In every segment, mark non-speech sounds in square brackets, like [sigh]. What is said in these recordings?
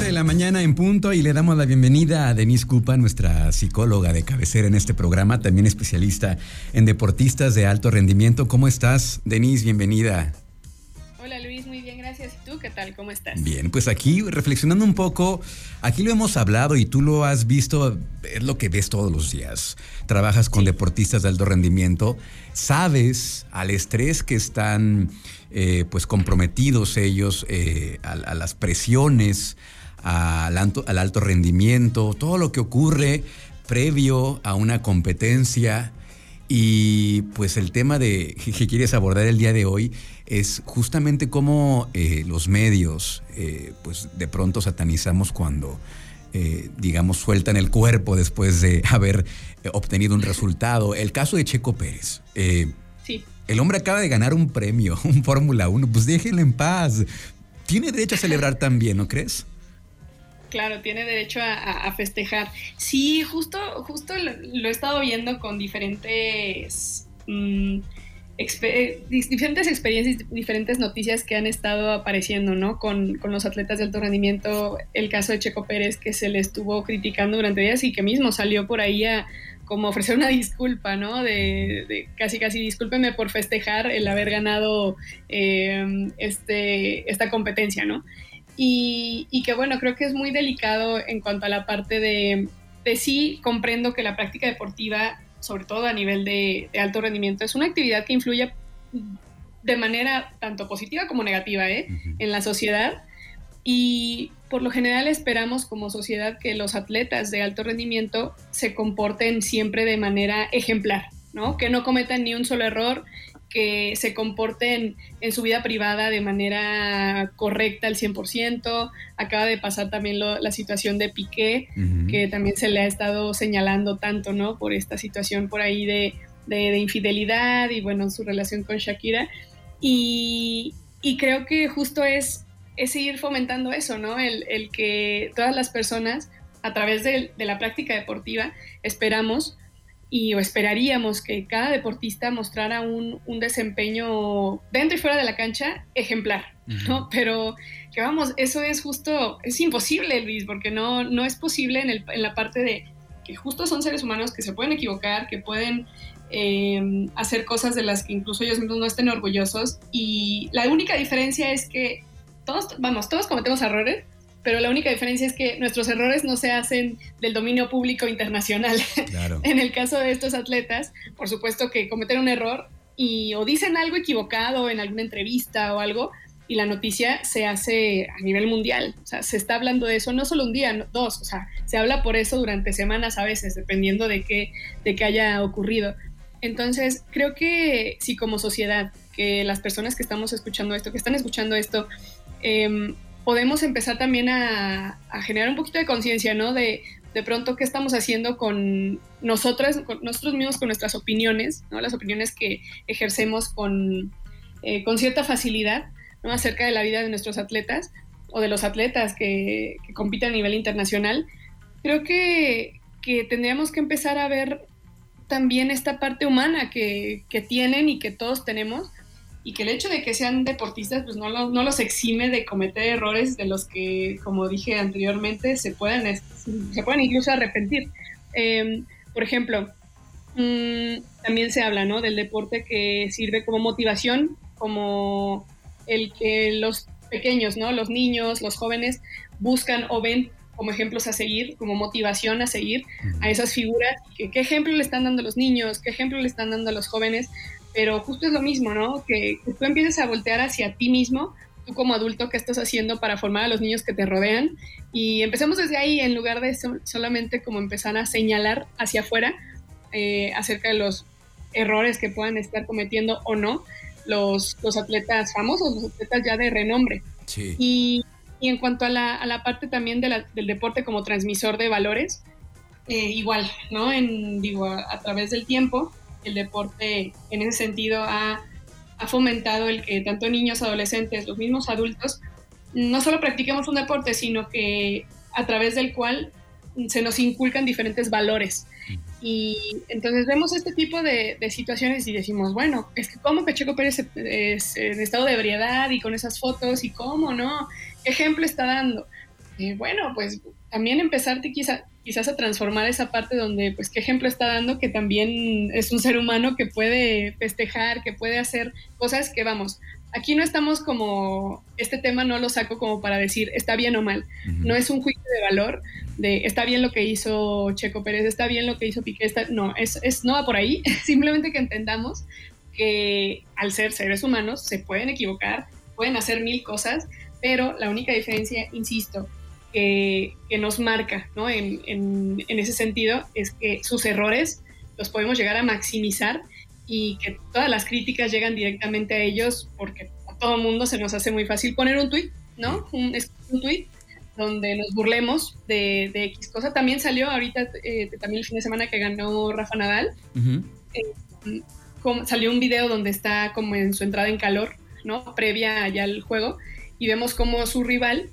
11 de la mañana en punto y le damos la bienvenida a Denise Cupa, nuestra psicóloga de cabecera en este programa, también especialista en deportistas de alto rendimiento. ¿Cómo estás, Denise? Bienvenida. Hola Luis, muy bien, gracias. ¿Y tú qué tal? ¿Cómo estás? Bien, pues aquí reflexionando un poco, aquí lo hemos hablado y tú lo has visto, es lo que ves todos los días. Trabajas con deportistas de alto rendimiento, sabes al estrés que están eh, pues comprometidos ellos eh, a, las presiones, al alto, al alto rendimiento, todo lo que ocurre previo a una competencia. Y pues el tema de que quieres abordar el día de hoy es justamente cómo eh, los medios, pues de pronto satanizamos cuando, digamos, sueltan el cuerpo después de [laughs] haber obtenido un resultado. El caso de Checo Pérez. sí. El hombre acaba de ganar un premio, [laughs] un Fórmula 1, pues déjenlo en paz. Tiene derecho a celebrar también, ¿no crees? Claro, tiene derecho a, festejar. Sí, justo, justo lo, he estado viendo con diferentes, mm, diferentes experiencias, diferentes noticias que han estado apareciendo, ¿no? Con, con, los atletas de alto rendimiento, el caso de Checo Pérez que se le estuvo criticando durante días y que mismo salió por ahí a, como ofrecer una disculpa, ¿no? De, casi, casi discúlpeme por festejar el haber ganado eh, este, esta competencia, ¿no? Y, que bueno, creo que es muy delicado en cuanto a la parte de, de sí comprendo que la práctica deportiva, sobre todo a nivel de, alto rendimiento, es una actividad que influye de manera tanto positiva como negativa ¿eh? en la sociedad. Y por lo general esperamos como sociedad que los atletas de alto rendimiento se comporten siempre de manera ejemplar, ¿no? Que no cometan ni un solo error, que se comporten en su vida privada de manera correcta al 100%. Acaba de pasar también la situación de Piqué, que también se le ha estado señalando tanto, ¿no? Por esta situación por ahí de, infidelidad y, bueno, su relación con Shakira. Y, y creo que justo es es seguir fomentando eso, ¿no? El, que todas las personas, a través de, la práctica deportiva, esperamos y o esperaríamos que cada deportista mostrara un, desempeño dentro y fuera de la cancha ejemplar, ¿no? Pero que vamos, eso es justo, es imposible, Luis, porque no, no es posible en, en la parte de que justo son seres humanos que se pueden equivocar, que pueden eh, hacer cosas de las que incluso ellos mismos no estén orgullosos. Y la única diferencia es que todos, vamos, todos cometemos errores, pero la única diferencia es que nuestros errores no se hacen del dominio público internacional. [laughs] en el caso de estos atletas, por supuesto que cometen un error y o dicen algo equivocado en alguna entrevista o algo y la noticia se hace a nivel mundial. O sea, se está hablando de eso no solo un día, dos, o sea, se habla por eso durante semanas a veces, dependiendo de qué, de qué haya ocurrido. Entonces, creo que si como sociedad, que las personas que estamos escuchando esto, que están escuchando esto, Em, podemos empezar también a, generar un poquito de conciencia, ¿no? De, de pronto qué estamos haciendo con nosotras, con nosotros mismos, con nuestras opiniones, ¿no? Las opiniones que ejercemos con, eh, con cierta facilidad, ¿no? Acerca de la vida de nuestros atletas o de los atletas que, compiten a nivel internacional. Creo que, que, tendríamos que empezar a ver también esta parte humana que, que tienen y que todos tenemos y que el hecho de que sean deportistas pues no, no los exime de cometer errores de los que, como dije anteriormente, se pueden, se pueden incluso arrepentir. Em, por ejemplo, mm, también se habla ¿no? del deporte que sirve como motivación, como el que los pequeños, ¿no? los niños, los jóvenes buscan o ven como ejemplos a seguir, como motivación a seguir a esas figuras. ¿Qué, ¿Qué ejemplo le están dando los niños? ¿Qué ejemplo le están dando a los jóvenes pero justo es lo mismo, ¿no? Que, tú empieces a voltear hacia ti mismo, tú como adulto, qué estás haciendo para formar a los niños que te rodean. Y empecemos desde ahí, en lugar de solamente como empezar a señalar hacia afuera eh, acerca de los errores que puedan estar cometiendo o no los, los atletas famosos, los atletas ya de renombre. Sí. Y, y, en cuanto a la, a la parte también de la, del deporte como transmisor de valores, eh, igual, ¿no? En, digo, a través del tiempo, el deporte en ese sentido ha, fomentado el que tanto niños, adolescentes, los mismos adultos, no solo practiquemos un deporte, sino que a través del cual se nos inculcan diferentes valores. Y entonces vemos este tipo de, situaciones y decimos, bueno, es que cómo que Checo Pérez es en estado de ebriedad y con esas fotos y cómo, ¿no? ¿Qué ejemplo está dando? eh, bueno, pues también empezarte quizá, quizás a transformar esa parte donde, pues, qué ejemplo está dando que también es un ser humano que puede festejar, que puede hacer cosas que, vamos, aquí no estamos como, este tema no lo saco como para decir está bien o mal, no es un juicio de valor de está bien lo que hizo Checo Pérez, está bien lo que hizo Piqué, está, no, es, es, no va por ahí, [laughs] simplemente que entendamos que al ser seres humanos se pueden equivocar, pueden hacer mil cosas, pero la única diferencia, insisto, que, nos marca ¿no? en, en, en ese sentido es que sus errores los podemos llegar a maximizar y que todas las críticas llegan directamente a ellos porque a todo mundo se nos hace muy fácil poner un tweet, ¿no? Un, un tweet donde nos burlemos de, de, X cosa. También salió ahorita, eh, también el fin de semana que ganó Rafa Nadal, eh, salió un video donde está como en su entrada en calor, ¿no? Previa ya al juego, y vemos como su rival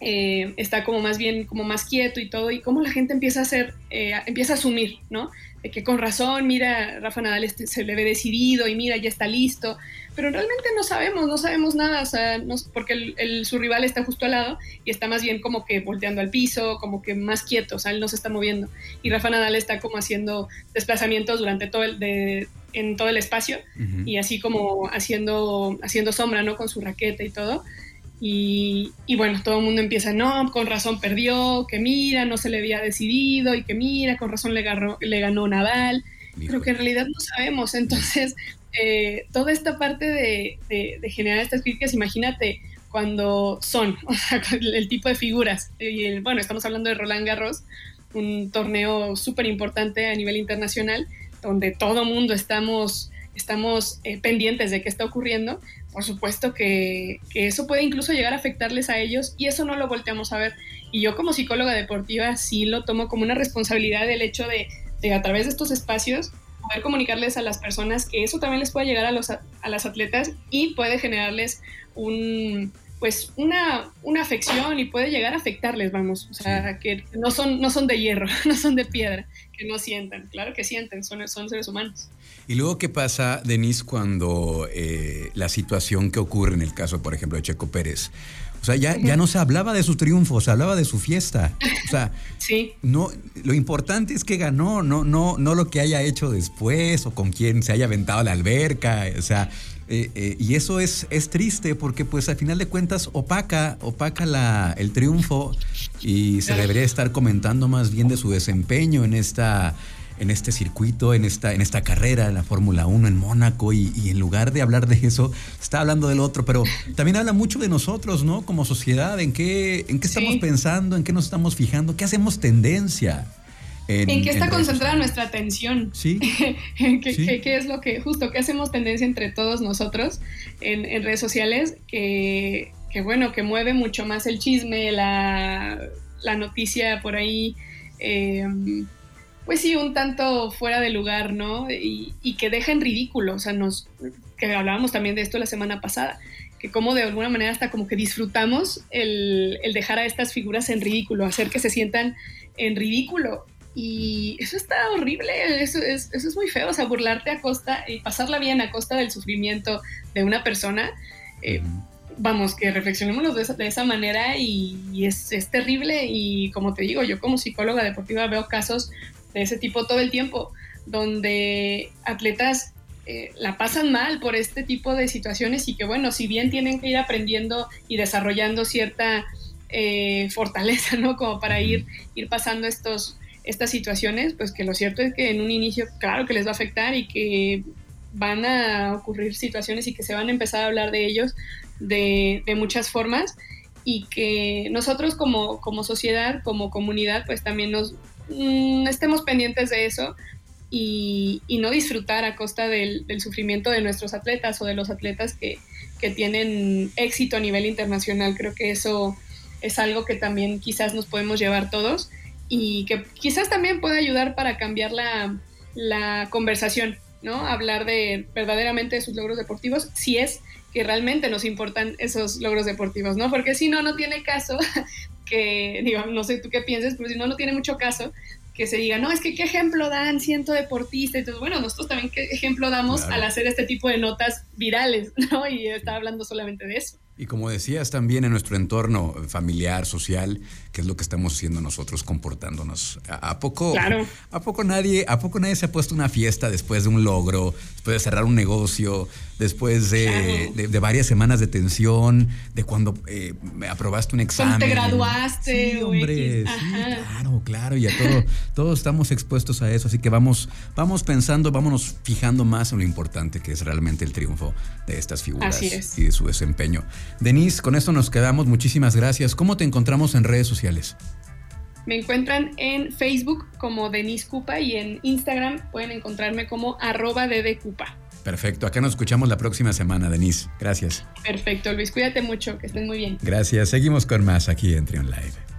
eh, está como más bien, como más quieto y todo, y cómo la gente empieza a hacer, empieza a asumir, ¿no? de que con razón, mira, Rafa Nadal este, se le ve decidido y mira, ya está listo, pero realmente no sabemos, no sabemos nada, o sea, porque el, su rival está justo al lado y está más bien como que volteando al piso, como que más quieto, o sea, él no se está moviendo. Y Rafa Nadal está como haciendo desplazamientos durante todo el, de, en todo el espacio y así como haciendo, haciendo sombra, ¿no? Con su raqueta y todo. Y, bueno, todo el mundo empieza, no, con razón perdió, que mira, no se le había decidido y que mira, con razón le, le ganó Nadal, pero que en realidad no sabemos. Entonces, eh, toda esta parte de, generar estas críticas, imagínate cuando son, [laughs] o sea, el tipo de figuras. Y bueno, estamos hablando de Roland Garros, un torneo súper importante a nivel internacional, donde todo mundo estamos, estamos eh, pendientes de qué está ocurriendo, por supuesto que, eso puede incluso llegar a afectarles a ellos y eso no lo volteamos a ver. Y yo como psicóloga deportiva sí lo tomo como una responsabilidad del hecho de, a través de estos espacios poder comunicarles a las personas que eso también les puede llegar a, los, a las atletas y puede generarles un, pues una, una afección y puede llegar a afectarles, vamos, o sea, que no son, no son de hierro, [laughs] no son de piedra, que no sientan, claro que sienten, son, son seres humanos. Y luego, ¿qué pasa, Denise, cuando eh, la situación que ocurre en el caso, por ejemplo, de Checo Pérez? O sea, ya, ya no se hablaba de su triunfo, se hablaba de su fiesta. O sea, [laughs] sí. no, lo importante es que ganó, no, no, no lo que haya hecho después o con quién se haya aventado a la alberca. O sea, eh, eh, y eso es, es triste porque pues al final de cuentas opaca, opaca la, el triunfo y se debería estar comentando más bien de su desempeño en esta en este circuito, en esta, en esta carrera, en la Fórmula 1 en Mónaco, y, en lugar de hablar de eso, está hablando del otro, pero también habla mucho de nosotros, ¿no? Como sociedad, en qué, en qué estamos pensando, en qué nos estamos fijando, qué hacemos tendencia. En, qué está concentrada nuestra atención. [laughs] Sí. ¿Qué, ¿Qué, es lo que, justo, qué hacemos tendencia entre todos nosotros en, en redes sociales? Que, que, bueno, que mueve mucho más el chisme, la, la noticia por ahí. Eh, pues sí, un tanto fuera de lugar, ¿no? Y, que deja en ridículo, o sea, nos, que hablábamos también de esto la semana pasada, que como de alguna manera hasta como que disfrutamos el, dejar a estas figuras en ridículo, hacer que se sientan en ridículo. Y eso está horrible, eso es, eso es muy feo, o sea, burlarte a costa y pasarla bien a costa del sufrimiento de una persona. Eh, vamos, que reflexionemos de esa, de esa manera y, es, es, terrible y como te digo, yo como psicóloga deportiva veo casos de ese tipo todo el tiempo, donde atletas eh, la pasan mal por este tipo de situaciones y que bueno, si bien tienen que ir aprendiendo y desarrollando cierta eh, fortaleza, ¿no? Como para ir, ir pasando estos, estas situaciones, pues que lo cierto es que en un inicio, claro que les va a afectar y que van a ocurrir situaciones y que se van a empezar a hablar de ellos de, de muchas formas y que nosotros como, como sociedad, como comunidad, pues también nos, Mm, estemos pendientes de eso y, no disfrutar a costa del, sufrimiento de nuestros atletas o de los atletas que, tienen éxito a nivel internacional. Creo que eso es algo que también quizás nos podemos llevar todos y que quizás también puede ayudar para cambiar la, la conversación, ¿no? Hablar de verdaderamente de sus logros deportivos, si es que realmente nos importan esos logros deportivos, ¿no? Porque si no, no tiene caso que, digo, no sé tú qué pienses, pero si no, no tiene mucho caso que se diga, no, es que qué ejemplo dan siento deportista. Entonces, bueno, nosotros también qué ejemplo damos al hacer este tipo de notas virales, [laughs] ¿no? Y está hablando solamente de eso. Y como decías también en nuestro entorno familiar, social, que es lo que estamos haciendo nosotros comportándonos. ¿A, poco a poco nadie, a poco nadie se ha puesto una fiesta después de un logro, después de cerrar un negocio, después de, varias semanas de tensión, de cuando eh, aprobaste un examen? Cuando te graduaste, sí, hombre, sí, claro, claro, y a todo, todos estamos expuestos a eso, así que vamos, vamos pensando, vámonos fijando más en lo importante que es realmente el triunfo de estas figuras y de su desempeño. Denise, con esto nos quedamos. Muchísimas gracias. ¿Cómo te encontramos en redes sociales? Me encuentran en Facebook como Denise Cupa y en Instagram pueden encontrarme como arroba Cupa. Perfecto, acá nos escuchamos la próxima semana, Denise. Gracias. Perfecto, Luis, cuídate mucho, que estén muy bien. Gracias, seguimos con más aquí en Trion Live.